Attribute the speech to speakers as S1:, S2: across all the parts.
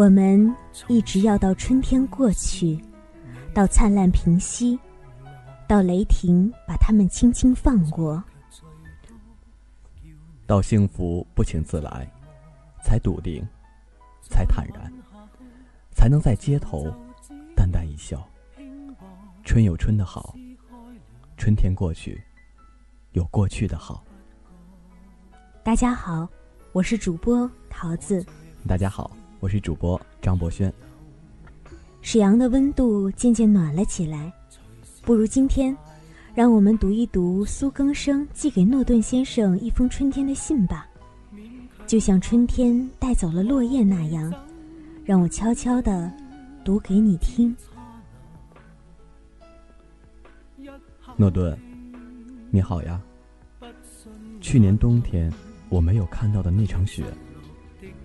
S1: 我们一直要到春天过去，到灿烂平息，到雷霆把它们轻轻放过，
S2: 到幸福不请自来，才笃定，才坦然，才能在街头淡淡一笑。春有春的好，春天过去，有过去的好。
S1: 大家好，我是主播桃子。
S2: 大家好。我是主播张博轩。
S1: 沈阳的温度渐渐暖了起来，不如今天，让我们读一读苏更生寄给诺顿先生一封春天的信吧。就像春天带走了落叶那样，让我悄悄的读给你听。
S2: 诺顿，你好呀。去年冬天我没有看到的那场雪。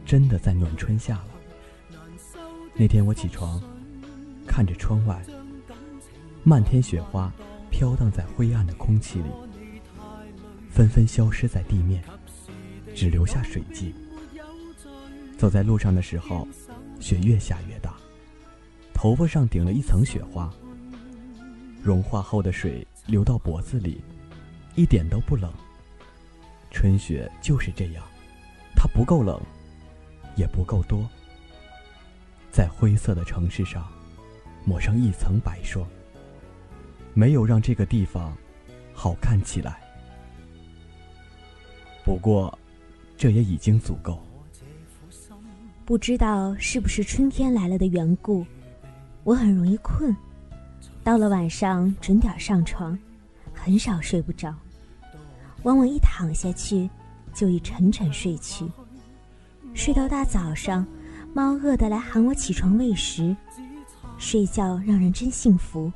S2: 真的在暖春下了。那天我起床，看着窗外，漫天雪花飘荡在灰暗的空气里，纷纷消失在地面，只留下水迹。走在路上的时候，雪越下越大，头发上顶了一层雪花。融化后的水流到脖子里，一点都不冷。春雪就是这样，它不够冷。也不够多，在灰色的城市上抹上一层白霜，没有让这个地方好看起来。不过，这也已经足够。
S1: 不知道是不是春天来了的缘故，我很容易困，到了晚上准点上床，很少睡不着，往往一躺下去就已沉沉睡去。睡到大早上，猫饿得来喊我起床喂食。睡觉让人真幸福。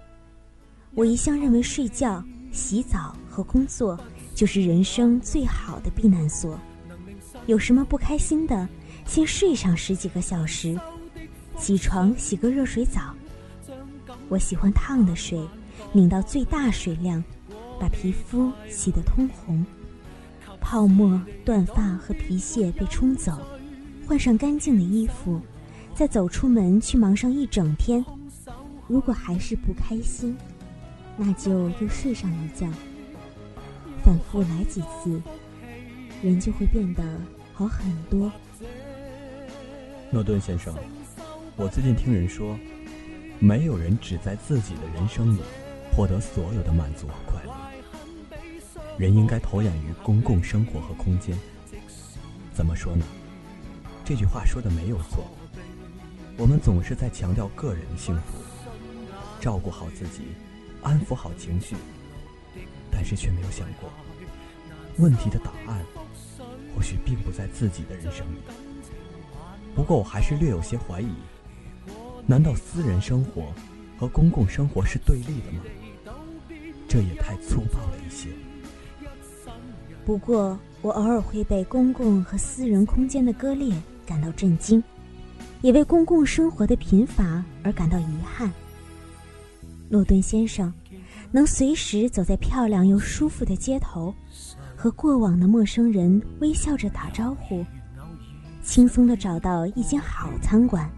S1: 我一向认为睡觉、洗澡和工作就是人生最好的避难所。有什么不开心的，先睡上十几个小时，起床洗个热水澡。我喜欢烫的水，拧到最大水量，把皮肤洗得通红，泡沫、断发和皮屑被冲走。换上干净的衣服，再走出门去忙上一整天。如果还是不开心，那就又睡上一觉。反复来几次，人就会变得好很多。
S2: 诺顿先生，我最近听人说，没有人只在自己的人生里获得所有的满足和快乐。人应该投眼于公共生活和空间。怎么说呢？这句话说的没有错，我们总是在强调个人幸福，照顾好自己，安抚好情绪，但是却没有想过，问题的答案或许并不在自己的人生里。不过我还是略有些怀疑，难道私人生活和公共生活是对立的吗？这也太粗暴了一些。
S1: 不过我偶尔会被公共和私人空间的割裂。感到震惊，也为公共生活的贫乏而感到遗憾。诺顿先生能随时走在漂亮又舒服的街头，和过往的陌生人微笑着打招呼，轻松地找到一间好餐馆，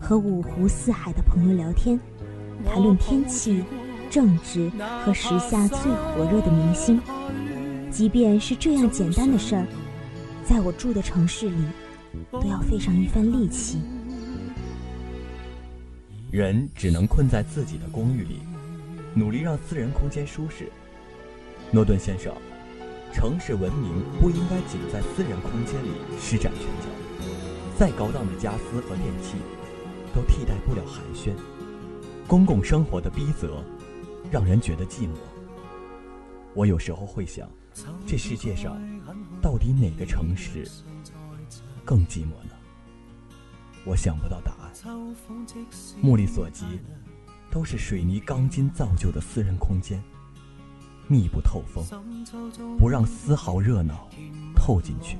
S1: 和五湖四海的朋友聊天，谈论天气、政治和时下最火热的明星。即便是这样简单的事儿，在我住的城市里。都要费上一番力气。
S2: 人只能困在自己的公寓里，努力让私人空间舒适。诺顿先生，城市文明不应该仅在私人空间里施展拳脚，再高档的家私和电器，都替代不了寒暄。公共生活的逼仄，让人觉得寂寞。我有时候会想，这世界上，到底哪个城市更寂寞呢？我想不到答案。目力所及，都是水泥钢筋造就的私人空间，密不透风，不让丝毫热闹透进去。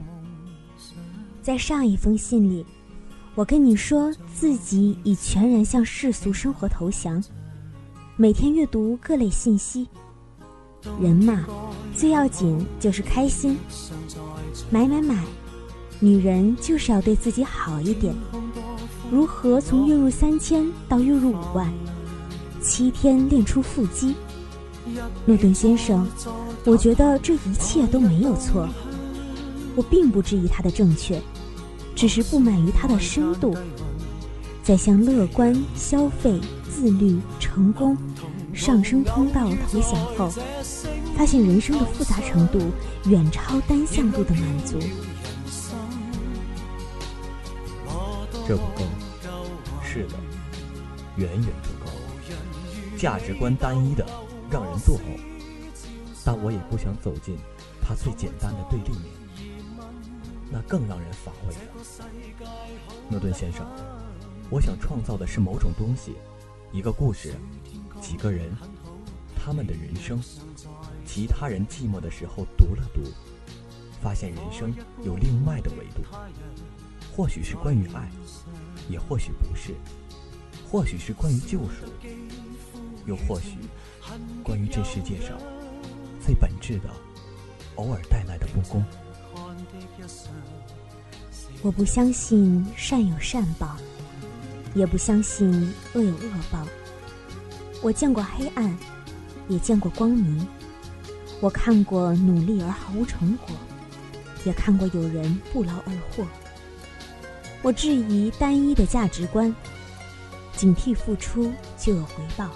S1: 在上一封信里。我跟你说，自己已全然向世俗生活投降，每天阅读各类信息。人嘛，最要紧就是开心，买买买。女人就是要对自己好一点。如何从月入三千到月入五万，七天练出腹肌？诺顿先生，我觉得这一切都没有错，我并不质疑他的正确。只是不满于它的深度，在向乐观、消费、自律、成功、上升通道投降后，发现人生的复杂程度远超单向度的满足。
S2: 这不够，是的，远远不够。价值观单一的让人作呕，但我也不想走进它最简单的对立面。那更让人乏味了。诺顿先生，我想创造的是某种东西，一个故事，几个人，他们的人生。其他人寂寞的时候读了读，发现人生有另外的维度，或许是关于爱，也或许不是，或许是关于救赎，又或许关于这世界上最本质的，偶尔带来的不公。
S1: 我不相信善有善报，也不相信恶有恶报。我见过黑暗，也见过光明。我看过努力而毫无成果，也看过有人不劳而获。我质疑单一的价值观，警惕付出就有回报，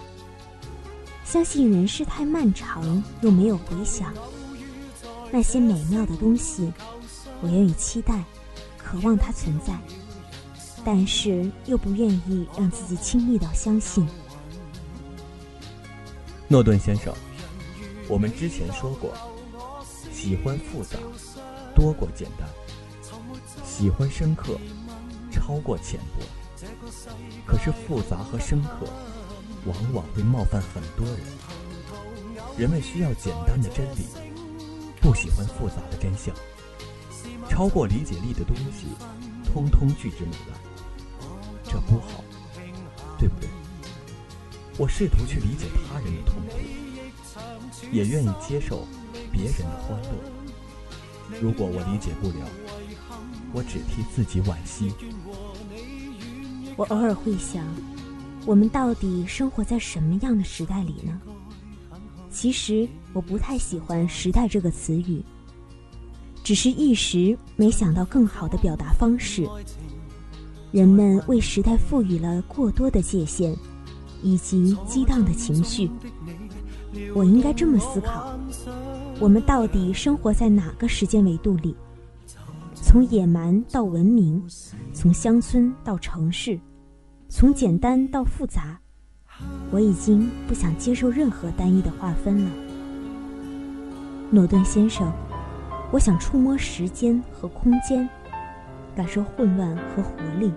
S1: 相信人世太漫长又没有回响。那些美妙的东西，我愿意期待。渴望它存在，但是又不愿意让自己轻易到相信。
S2: 诺顿先生，我们之前说过，喜欢复杂多过简单，喜欢深刻超过浅薄。可是复杂和深刻往往会冒犯很多人。人们需要简单的真理，不喜欢复杂的真相。超过理解力的东西，通通拒之门外，这不好，对不对？我试图去理解他人的痛苦，也愿意接受别人的欢乐。如果我理解不了，我只替自己惋惜。
S1: 我偶尔会想，我们到底生活在什么样的时代里呢？其实我不太喜欢“时代”这个词语。只是一时没想到更好的表达方式。人们为时代赋予了过多的界限，以及激荡的情绪。我应该这么思考：我们到底生活在哪个时间维度里？从野蛮到文明，从乡村到城市，从简单到复杂，我已经不想接受任何单一的划分了。诺顿先生。我想触摸时间和空间，感受混乱和活力。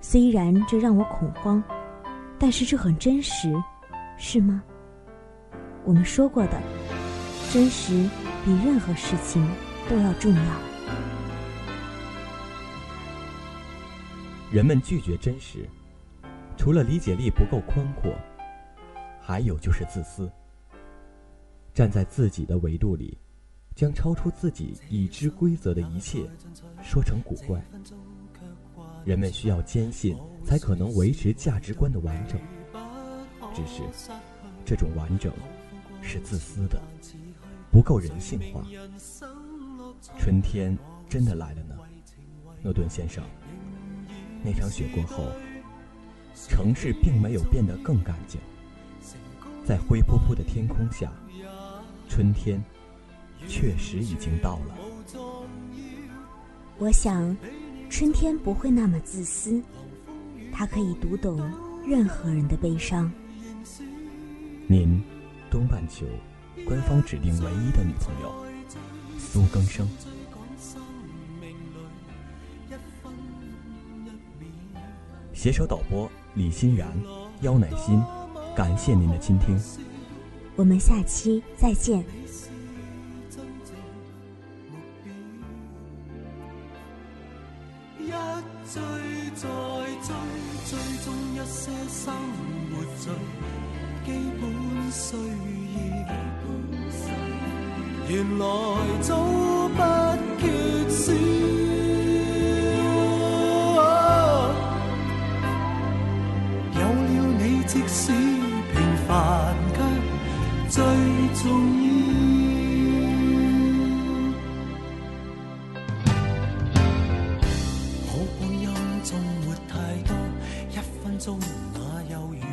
S1: 虽然这让我恐慌，但是这很真实，是吗？我们说过的，真实比任何事情都要重要。
S2: 人们拒绝真实，除了理解力不够宽阔，还有就是自私。站在自己的维度里。将超出自己已知规则的一切说成古怪。人们需要坚信，才可能维持价值观的完整。只是，这种完整是自私的，不够人性化。春天真的来了呢，诺顿先生。那场雪过后，城市并没有变得更干净。在灰扑扑的天空下，春天。确实已经到了。
S1: 我想，春天不会那么自私，它可以读懂任何人的悲伤。
S2: 您，东半球官方指定唯一的女朋友，苏更生。携手导播李欣然、邀乃馨，感谢您的倾听。
S1: 我们下期再见。
S3: 原来早不缺少。有了你即使平凡，却最重要。可光阴中没太多，一分钟那又如何？会与你共同度。